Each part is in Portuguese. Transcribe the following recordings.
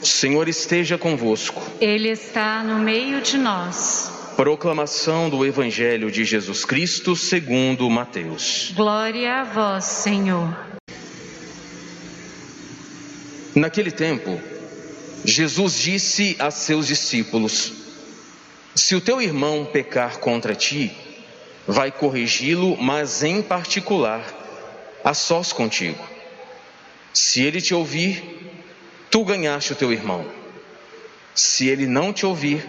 O Senhor esteja convosco. Ele está no meio de nós. Proclamação do Evangelho de Jesus Cristo segundo Mateus. Glória a vós, Senhor. Naquele tempo, Jesus disse a seus discípulos: Se o teu irmão pecar contra ti, vai corrigi-lo, mas em particular, a sós contigo. Se ele te ouvir, tu ganhaste o teu irmão. Se ele não te ouvir,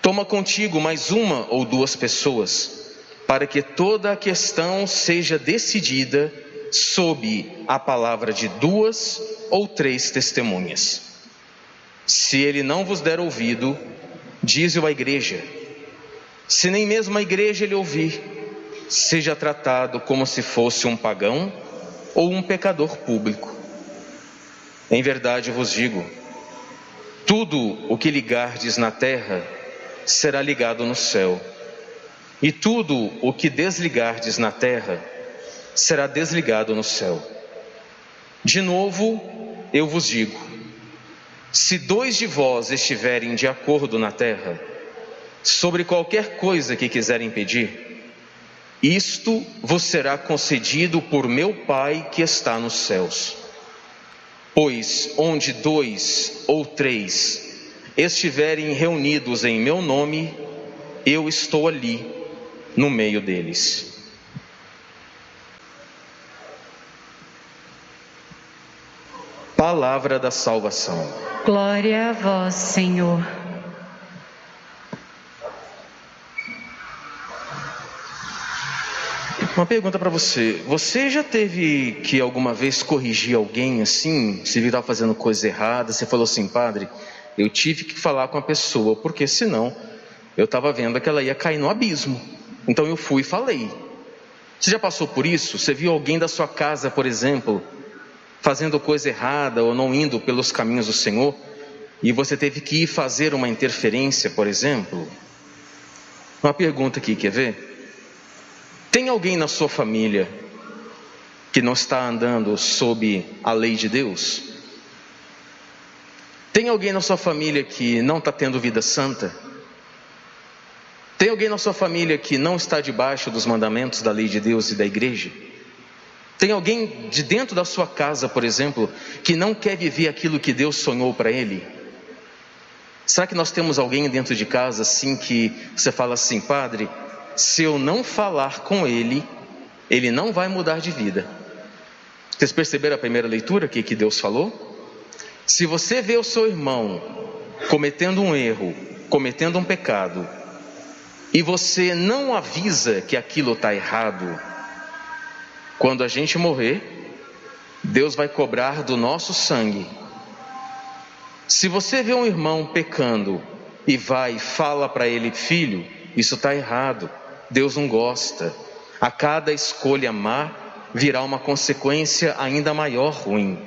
toma contigo mais uma ou duas pessoas, para que toda a questão seja decidida sob a palavra de duas ou três testemunhas. Se ele não vos der ouvido, dize-o à igreja. Se nem mesmo a igreja ele ouvir, seja tratado como se fosse um pagão ou um pecador público. Em verdade vos digo: tudo o que ligardes na terra será ligado no céu, e tudo o que desligardes na terra será desligado no céu. De novo, eu vos digo: se dois de vós estiverem de acordo na terra, sobre qualquer coisa que quiserem pedir, isto vos será concedido por meu Pai que está nos céus. Pois onde dois ou três estiverem reunidos em meu nome, eu estou ali no meio deles. Palavra da salvação. Glória a vós, Senhor. Uma pergunta para você. Você já teve que alguma vez corrigir alguém assim? Se virar fazendo coisa errada, você falou assim, padre, eu tive que falar com a pessoa, porque senão eu estava vendo que ela ia cair no abismo. Então eu fui e falei. Você já passou por isso? Você viu alguém da sua casa, por exemplo, fazendo coisa errada ou não indo pelos caminhos do Senhor? E você teve que ir fazer uma interferência, por exemplo? Uma pergunta aqui, quer ver? Tem alguém na sua família que não está andando sob a lei de Deus? Tem alguém na sua família que não está tendo vida santa? Tem alguém na sua família que não está debaixo dos mandamentos da lei de Deus e da igreja? Tem alguém de dentro da sua casa, por exemplo, que não quer viver aquilo que Deus sonhou para ele? Será que nós temos alguém dentro de casa assim que você fala assim, padre, se eu não falar com ele, ele não vai mudar de vida. Vocês perceberam a primeira leitura que, que Deus falou? Se você vê o seu irmão cometendo um erro, cometendo um pecado, e você não avisa que aquilo está errado, quando a gente morrer, Deus vai cobrar do nosso sangue. Se você vê um irmão pecando e vai e fala para ele, filho, isso está errado, Deus não gosta. A cada escolha má virá uma consequência ainda maior ruim.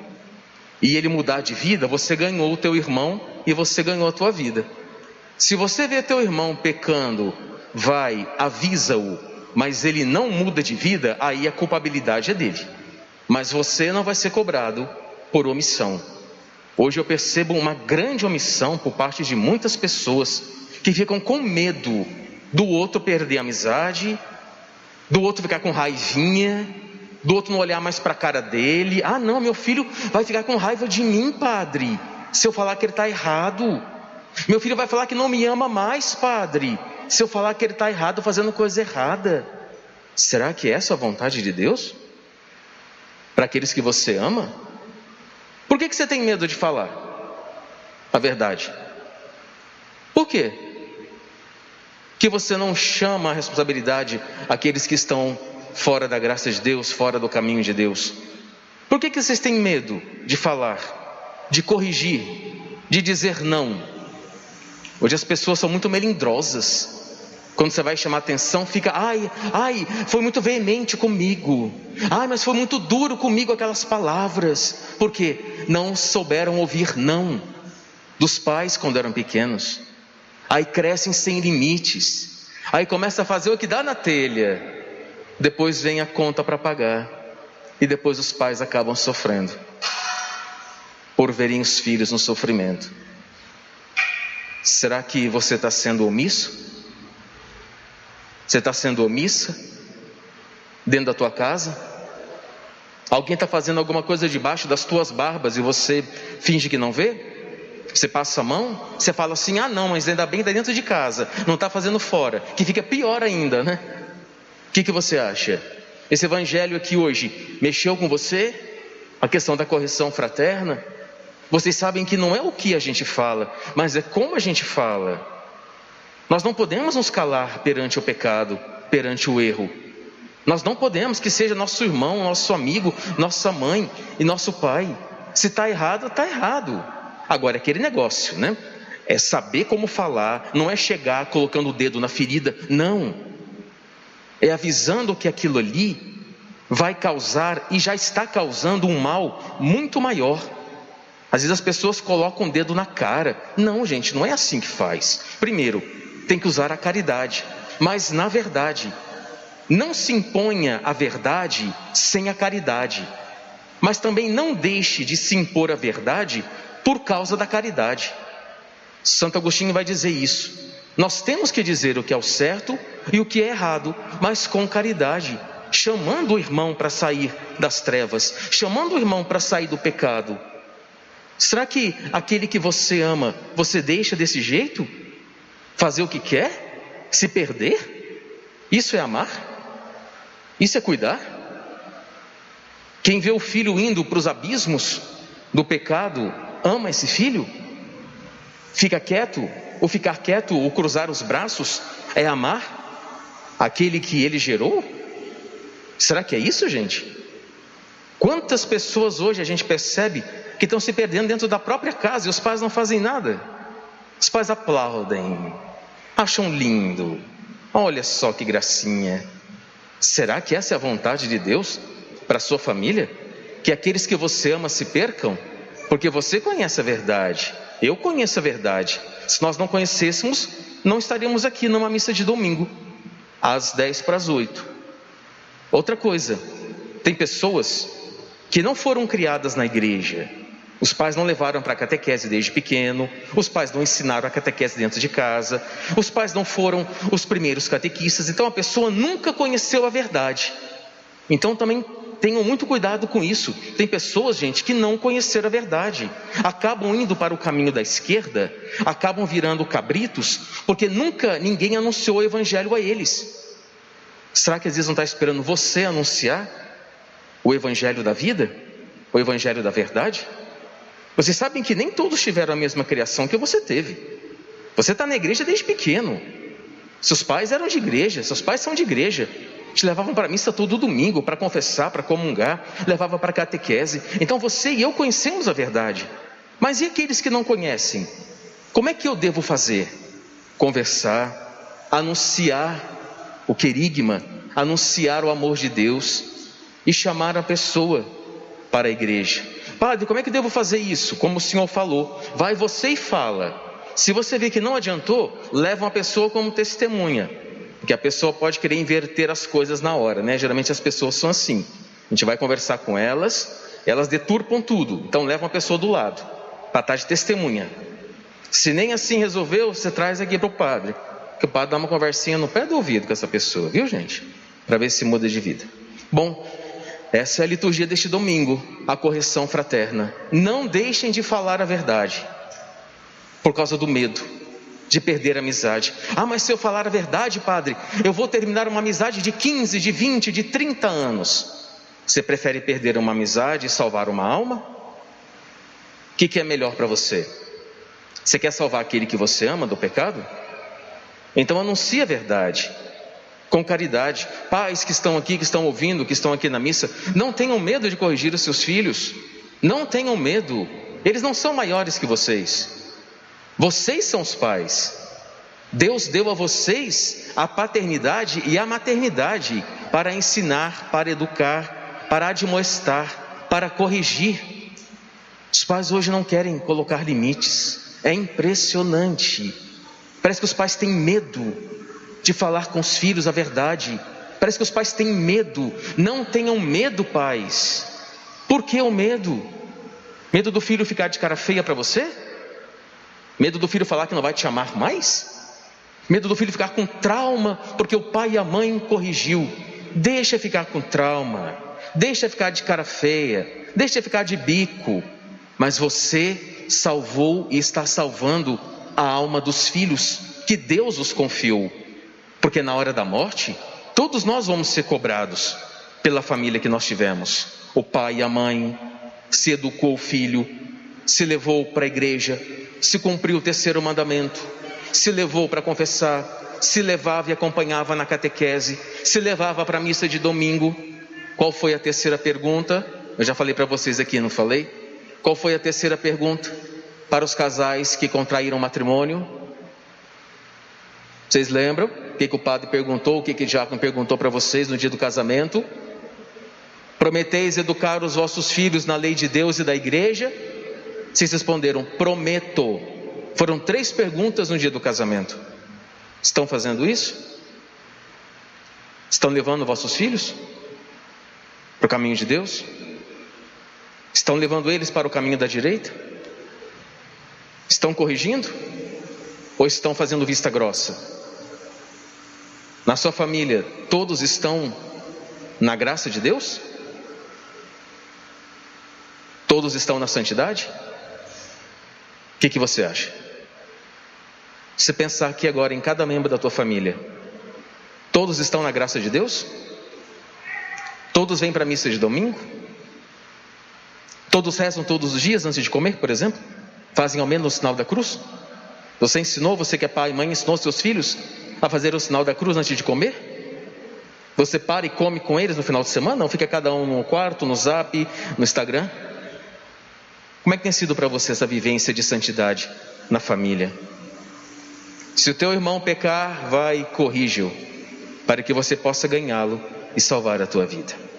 E ele mudar de vida, você ganhou o teu irmão e você ganhou a tua vida. Se você vê teu irmão pecando, vai, avisa-o, mas ele não muda de vida, aí a culpabilidade é dele. Mas você não vai ser cobrado por omissão. Hoje eu percebo uma grande omissão por parte de muitas pessoas que ficam com medo do outro perder a amizade, do outro ficar com raivinha, do outro não olhar mais para a cara dele. Ah, não, meu filho vai ficar com raiva de mim, padre, se eu falar que ele está errado. Meu filho vai falar que não me ama mais, padre, se eu falar que ele está errado, fazendo coisa errada. Será que essa é a vontade de Deus? Para aqueles que você ama? Por que, que você tem medo de falar a verdade? Por quê? Que você não chama a responsabilidade aqueles que estão fora da graça de Deus, fora do caminho de Deus? Por que, que vocês têm medo de falar, de corrigir, de dizer não? Hoje as pessoas são muito melindrosas. Quando você vai chamar atenção, fica, ai, ai, foi muito veemente comigo. Ai, mas foi muito duro comigo aquelas palavras. Porque não souberam ouvir não dos pais quando eram pequenos aí crescem sem limites, aí começa a fazer o que dá na telha, depois vem a conta para pagar, e depois os pais acabam sofrendo. por verem os filhos no sofrimento. Será que você está sendo omisso? Você está sendo omissa? Dentro da tua casa? Alguém está fazendo alguma coisa debaixo das tuas barbas e você finge que não vê? Você passa a mão, você fala assim: ah, não, mas ainda bem está dentro de casa, não está fazendo fora, que fica pior ainda, né? O que, que você acha? Esse evangelho aqui hoje mexeu com você? A questão da correção fraterna? Vocês sabem que não é o que a gente fala, mas é como a gente fala. Nós não podemos nos calar perante o pecado, perante o erro. Nós não podemos que seja nosso irmão, nosso amigo, nossa mãe e nosso pai. Se está errado, está errado. Agora, é aquele negócio, né? É saber como falar, não é chegar colocando o dedo na ferida, não. É avisando que aquilo ali vai causar e já está causando um mal muito maior. Às vezes as pessoas colocam o dedo na cara. Não, gente, não é assim que faz. Primeiro, tem que usar a caridade. Mas, na verdade, não se imponha a verdade sem a caridade. Mas também não deixe de se impor a verdade por causa da caridade. Santo Agostinho vai dizer isso. Nós temos que dizer o que é o certo e o que é errado, mas com caridade, chamando o irmão para sair das trevas, chamando o irmão para sair do pecado. Será que aquele que você ama, você deixa desse jeito? Fazer o que quer? Se perder? Isso é amar? Isso é cuidar? Quem vê o filho indo para os abismos do pecado, ama esse filho? Fica quieto? Ou ficar quieto ou cruzar os braços é amar aquele que ele gerou? Será que é isso, gente? Quantas pessoas hoje a gente percebe que estão se perdendo dentro da própria casa e os pais não fazem nada? Os pais aplaudem, acham lindo. Olha só que gracinha. Será que essa é a vontade de Deus para sua família? Que aqueles que você ama se percam? Porque você conhece a verdade, eu conheço a verdade. Se nós não conhecêssemos, não estaríamos aqui numa missa de domingo, às 10 para as 8. Outra coisa, tem pessoas que não foram criadas na igreja, os pais não levaram para a catequese desde pequeno, os pais não ensinaram a catequese dentro de casa, os pais não foram os primeiros catequistas, então a pessoa nunca conheceu a verdade. Então também tenham muito cuidado com isso. Tem pessoas, gente, que não conheceram a verdade, acabam indo para o caminho da esquerda, acabam virando cabritos, porque nunca ninguém anunciou o evangelho a eles. Será que às vezes não está esperando você anunciar o evangelho da vida? O evangelho da verdade? Vocês sabem que nem todos tiveram a mesma criação que você teve. Você está na igreja desde pequeno. Seus pais eram de igreja, seus pais são de igreja. Te levavam para a missa todo domingo, para confessar, para comungar, levava para catequese. Então você e eu conhecemos a verdade. Mas e aqueles que não conhecem? Como é que eu devo fazer? Conversar, anunciar o querigma, anunciar o amor de Deus e chamar a pessoa para a igreja. Padre, como é que devo fazer isso? Como o senhor falou, vai você e fala. Se você vê que não adiantou, leva uma pessoa como testemunha, porque a pessoa pode querer inverter as coisas na hora, né? Geralmente as pessoas são assim. A gente vai conversar com elas, elas deturpam tudo. Então leva uma pessoa do lado, para estar de testemunha. Se nem assim resolveu, você traz aqui para o padre. Que o padre dá uma conversinha no pé do ouvido com essa pessoa, viu gente? Para ver se muda de vida. Bom, essa é a liturgia deste domingo, a correção fraterna. Não deixem de falar a verdade, por causa do medo de perder a amizade. Ah, mas se eu falar a verdade, padre, eu vou terminar uma amizade de 15, de 20, de 30 anos. Você prefere perder uma amizade e salvar uma alma? O que, que é melhor para você? Você quer salvar aquele que você ama do pecado? Então anuncie a verdade com caridade. Pais que estão aqui, que estão ouvindo, que estão aqui na missa, não tenham medo de corrigir os seus filhos. Não tenham medo. Eles não são maiores que vocês. Vocês são os pais. Deus deu a vocês a paternidade e a maternidade para ensinar, para educar, para admoestar, para corrigir. Os pais hoje não querem colocar limites. É impressionante. Parece que os pais têm medo de falar com os filhos a verdade. Parece que os pais têm medo. Não tenham medo, pais. Por que o medo? Medo do filho ficar de cara feia para você? Medo do filho falar que não vai te amar mais? Medo do filho ficar com trauma porque o pai e a mãe corrigiu? Deixa ficar com trauma. Deixa ficar de cara feia. Deixa ficar de bico. Mas você salvou e está salvando a alma dos filhos que Deus os confiou. Porque na hora da morte, todos nós vamos ser cobrados pela família que nós tivemos. O pai e a mãe, se educou o filho, se levou para a igreja, se cumpriu o terceiro mandamento, se levou para confessar, se levava e acompanhava na catequese, se levava para a missa de domingo. Qual foi a terceira pergunta? Eu já falei para vocês aqui, não falei? Qual foi a terceira pergunta para os casais que contraíram matrimônio? Vocês lembram? O que, que o padre perguntou? O que, que o diácono perguntou para vocês no dia do casamento? Prometeis educar os vossos filhos na lei de Deus e da igreja? Vocês responderam: Prometo. Foram três perguntas no dia do casamento. Estão fazendo isso? Estão levando vossos filhos para o caminho de Deus? Estão levando eles para o caminho da direita? Estão corrigindo? Ou estão fazendo vista grossa? Na sua família, todos estão na graça de Deus? Todos estão na santidade? O que, que você acha? Se pensar aqui agora em cada membro da tua família, todos estão na graça de Deus? Todos vêm para a missa de domingo? Todos rezam todos os dias antes de comer, por exemplo? Fazem ao menos o sinal da cruz? Você ensinou, você que é pai e mãe, ensinou seus filhos a fazer o sinal da cruz antes de comer? Você para e come com eles no final de semana? Não fica cada um no quarto, no zap, no Instagram? Como é que tem sido para você essa vivência de santidade na família? Se o teu irmão pecar, vai e corrige-o, para que você possa ganhá-lo e salvar a tua vida.